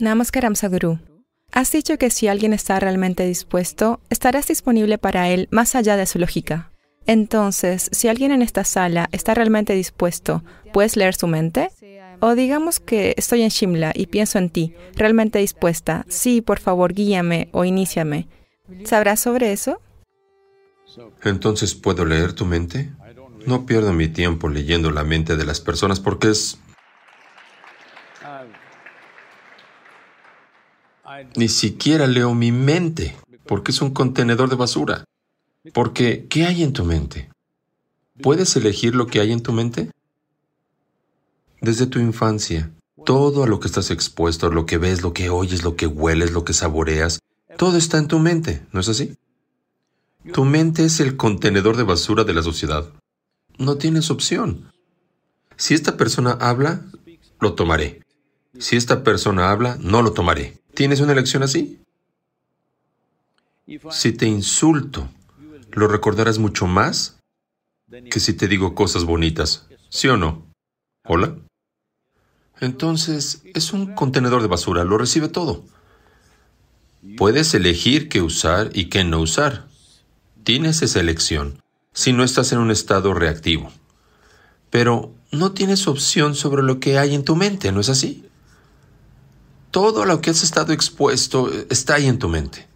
Namaskaram Sadhguru. Has dicho que si alguien está realmente dispuesto, estarás disponible para él más allá de su lógica. Entonces, si alguien en esta sala está realmente dispuesto, ¿puedes leer su mente? O digamos que estoy en Shimla y pienso en ti, realmente dispuesta. Sí, por favor, guíame o iníciame. ¿Sabrás sobre eso? Entonces, ¿puedo leer tu mente? No pierdo mi tiempo leyendo la mente de las personas porque es... Ni siquiera leo mi mente porque es un contenedor de basura. Porque, ¿qué hay en tu mente? ¿Puedes elegir lo que hay en tu mente? Desde tu infancia, todo a lo que estás expuesto, lo que ves, lo que oyes, lo que hueles, lo que saboreas, todo está en tu mente, ¿no es así? Tu mente es el contenedor de basura de la sociedad. No tienes opción. Si esta persona habla, lo tomaré. Si esta persona habla, no lo tomaré. ¿Tienes una elección así? Si te insulto, lo recordarás mucho más que si te digo cosas bonitas. ¿Sí o no? ¿Hola? Entonces, es un contenedor de basura, lo recibe todo. Puedes elegir qué usar y qué no usar. Tienes esa elección si no estás en un estado reactivo. Pero no tienes opción sobre lo que hay en tu mente, ¿no es así? Todo lo que has estado expuesto está ahí en tu mente.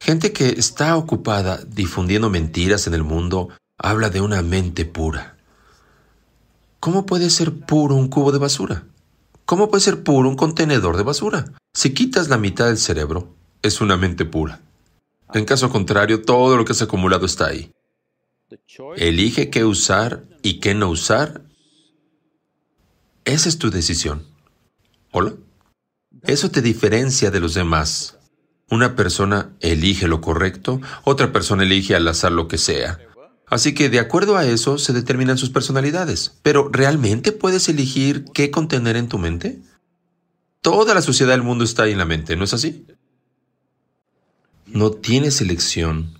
Gente que está ocupada difundiendo mentiras en el mundo habla de una mente pura. ¿Cómo puede ser puro un cubo de basura? ¿Cómo puede ser puro un contenedor de basura? Si quitas la mitad del cerebro, es una mente pura. En caso contrario, todo lo que has acumulado está ahí. Elige qué usar y qué no usar. Esa es tu decisión. ¿Hola? Eso te diferencia de los demás. Una persona elige lo correcto, otra persona elige al azar lo que sea. Así que de acuerdo a eso se determinan sus personalidades. Pero ¿realmente puedes elegir qué contener en tu mente? Toda la sociedad del mundo está ahí en la mente, ¿no es así? No tienes elección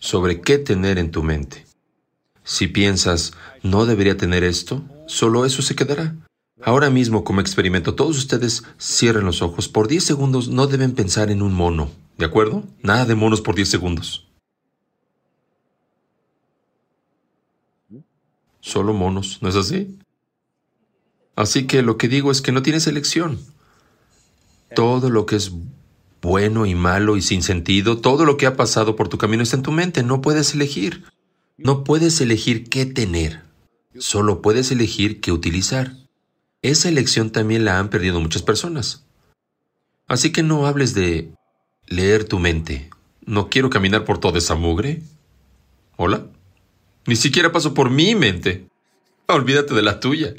sobre qué tener en tu mente. Si piensas, no debería tener esto, solo eso se quedará. Ahora mismo, como experimento, todos ustedes cierren los ojos. Por 10 segundos no deben pensar en un mono, ¿de acuerdo? Nada de monos por 10 segundos. Solo monos, ¿no es así? Así que lo que digo es que no tienes elección. Todo lo que es bueno y malo y sin sentido, todo lo que ha pasado por tu camino está en tu mente. No puedes elegir. No puedes elegir qué tener. Solo puedes elegir qué utilizar. Esa elección también la han perdido muchas personas. Así que no hables de leer tu mente. No quiero caminar por toda esa mugre. ¿Hola? Ni siquiera paso por mi mente. Olvídate de la tuya.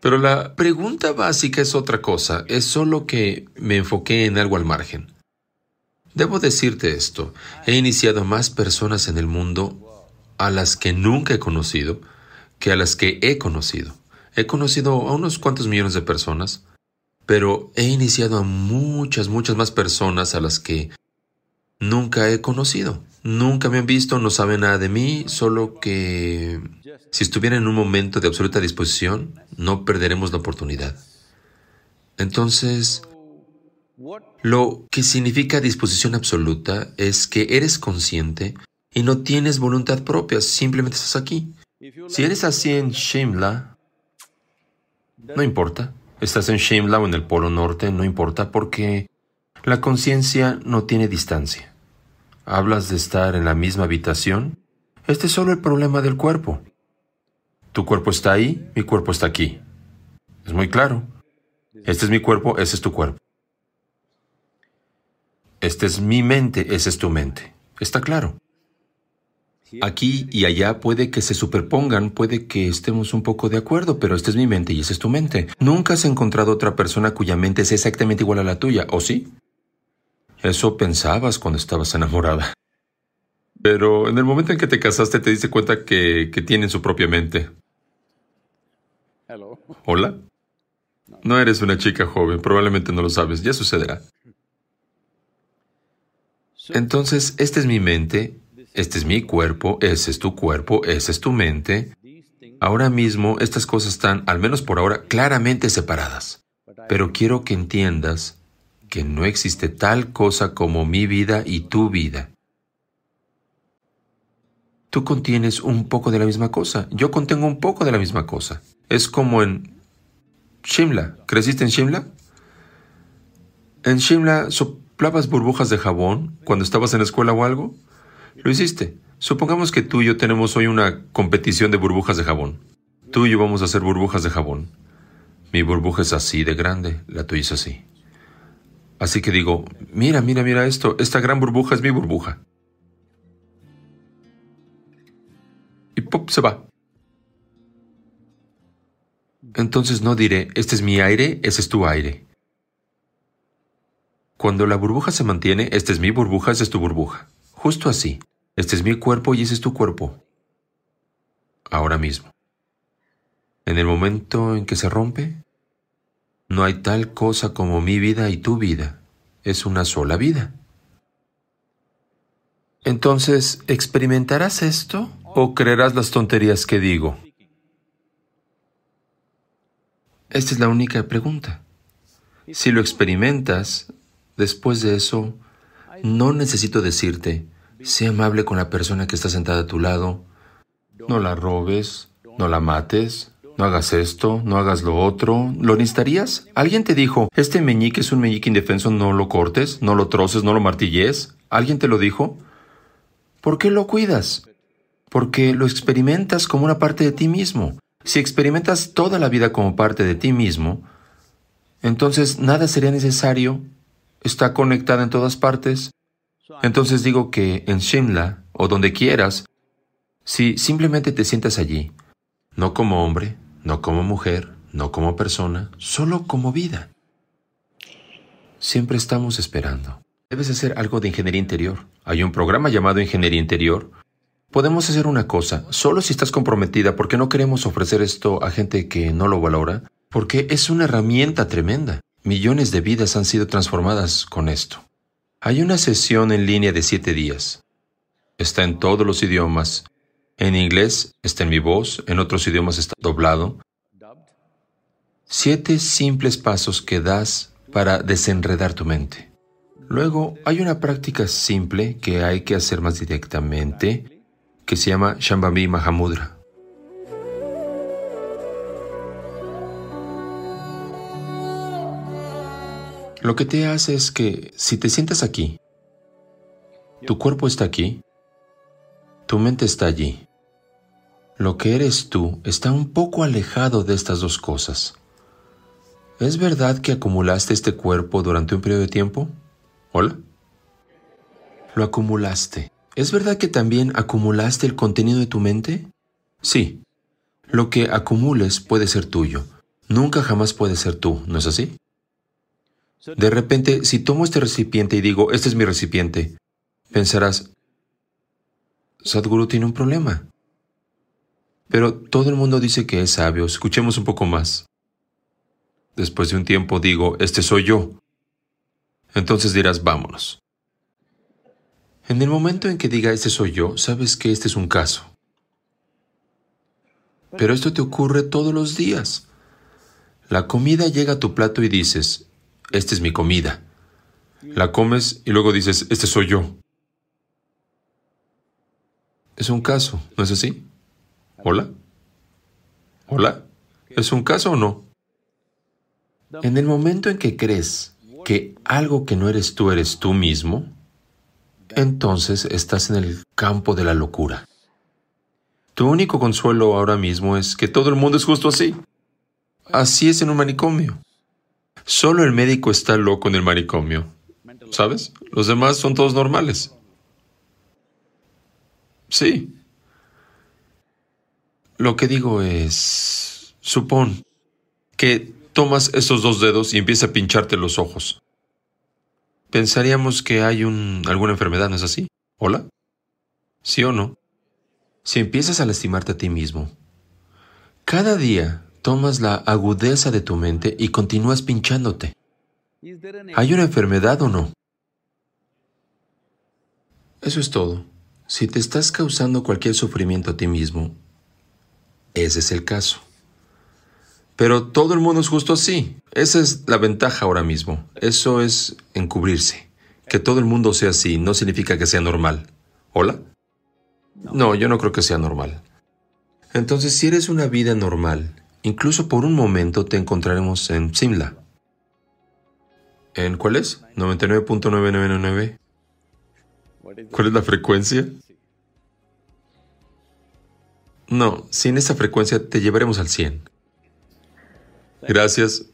Pero la pregunta básica es otra cosa. Es solo que me enfoqué en algo al margen. Debo decirte esto. He iniciado más personas en el mundo a las que nunca he conocido que a las que he conocido. He conocido a unos cuantos millones de personas, pero he iniciado a muchas, muchas más personas a las que nunca he conocido. Nunca me han visto, no saben nada de mí, solo que si estuviera en un momento de absoluta disposición, no perderemos la oportunidad. Entonces, lo que significa disposición absoluta es que eres consciente y no tienes voluntad propia, simplemente estás aquí. Si eres así en Shimla, no importa. Estás en Shimla o en el Polo Norte, no importa porque la conciencia no tiene distancia. Hablas de estar en la misma habitación. Este es solo el problema del cuerpo. Tu cuerpo está ahí, mi cuerpo está aquí. Es muy claro. Este es mi cuerpo, ese es tu cuerpo. Este es mi mente, esa es tu mente. Está claro. Aquí y allá puede que se superpongan, puede que estemos un poco de acuerdo, pero esta es mi mente y esa es tu mente. Nunca has encontrado otra persona cuya mente es exactamente igual a la tuya, ¿o sí? Eso pensabas cuando estabas enamorada. Pero en el momento en que te casaste te diste cuenta que, que tienen su propia mente. ¿Hola? No eres una chica joven, probablemente no lo sabes, ya sucederá. Entonces, esta es mi mente este es mi cuerpo, ese es tu cuerpo, esa es tu mente. Ahora mismo estas cosas están, al menos por ahora, claramente separadas. Pero quiero que entiendas que no existe tal cosa como mi vida y tu vida. Tú contienes un poco de la misma cosa, yo contengo un poco de la misma cosa. Es como en Shimla. ¿Creciste en Shimla? ¿En Shimla soplabas burbujas de jabón cuando estabas en la escuela o algo? Lo hiciste. Supongamos que tú y yo tenemos hoy una competición de burbujas de jabón. Tú y yo vamos a hacer burbujas de jabón. Mi burbuja es así de grande, la tuya es así. Así que digo, mira, mira, mira esto, esta gran burbuja es mi burbuja. Y ¡pop! se va. Entonces no diré, este es mi aire, ese es tu aire. Cuando la burbuja se mantiene, esta es mi burbuja, esa es tu burbuja. Justo así. Este es mi cuerpo y ese es tu cuerpo. Ahora mismo. En el momento en que se rompe, no hay tal cosa como mi vida y tu vida. Es una sola vida. Entonces, ¿experimentarás esto o creerás las tonterías que digo? Esta es la única pregunta. Si lo experimentas, después de eso, no necesito decirte, sé amable con la persona que está sentada a tu lado, no la robes, no la mates, no hagas esto, no hagas lo otro. ¿Lo necesitarías? ¿Alguien te dijo, este meñique es un meñique indefenso, no lo cortes, no lo troces, no lo martilles? ¿Alguien te lo dijo? ¿Por qué lo cuidas? Porque lo experimentas como una parte de ti mismo. Si experimentas toda la vida como parte de ti mismo, entonces nada sería necesario. Está conectada en todas partes. Entonces digo que en Shimla, o donde quieras, si simplemente te sientas allí, no como hombre, no como mujer, no como persona, solo como vida. Siempre estamos esperando. Debes hacer algo de ingeniería interior. Hay un programa llamado Ingeniería Interior. Podemos hacer una cosa, solo si estás comprometida, porque no queremos ofrecer esto a gente que no lo valora, porque es una herramienta tremenda. Millones de vidas han sido transformadas con esto. Hay una sesión en línea de siete días. Está en todos los idiomas en inglés está en mi voz, en otros idiomas está doblado. Siete simples pasos que das para desenredar tu mente. Luego hay una práctica simple que hay que hacer más directamente, que se llama Shambhavi Mahamudra. Lo que te hace es que si te sientas aquí, tu cuerpo está aquí, tu mente está allí. Lo que eres tú está un poco alejado de estas dos cosas. ¿Es verdad que acumulaste este cuerpo durante un periodo de tiempo? ¿Hola? Lo acumulaste. ¿Es verdad que también acumulaste el contenido de tu mente? Sí. Lo que acumules puede ser tuyo. Nunca jamás puede ser tú, ¿no es así? De repente, si tomo este recipiente y digo, este es mi recipiente, pensarás, Sadhguru tiene un problema. Pero todo el mundo dice que es sabio. Escuchemos un poco más. Después de un tiempo digo, este soy yo. Entonces dirás, vámonos. En el momento en que diga, este soy yo, sabes que este es un caso. Pero esto te ocurre todos los días. La comida llega a tu plato y dices, esta es mi comida. La comes y luego dices, este soy yo. Es un caso, ¿no es así? ¿Hola? ¿Hola? ¿Es un caso o no? En el momento en que crees que algo que no eres tú eres tú mismo, entonces estás en el campo de la locura. Tu único consuelo ahora mismo es que todo el mundo es justo así. Así es en un manicomio. Solo el médico está loco en el manicomio. ¿Sabes? Los demás son todos normales. Sí, lo que digo es, supón que tomas estos dos dedos y empieza a pincharte los ojos. Pensaríamos que hay un, alguna enfermedad, ¿no es así? ¿Hola? ¿Sí o no? Si empiezas a lastimarte a ti mismo, cada día tomas la agudeza de tu mente y continúas pinchándote. ¿Hay una enfermedad o no? Eso es todo. Si te estás causando cualquier sufrimiento a ti mismo, ese es el caso. Pero todo el mundo es justo así. Esa es la ventaja ahora mismo. Eso es encubrirse. Que todo el mundo sea así no significa que sea normal. ¿Hola? No, yo no creo que sea normal. Entonces, si eres una vida normal, incluso por un momento te encontraremos en Simla. ¿En cuál es? 99.999. ¿Cuál es la frecuencia? No, sin esa frecuencia te llevaremos al 100. Gracias.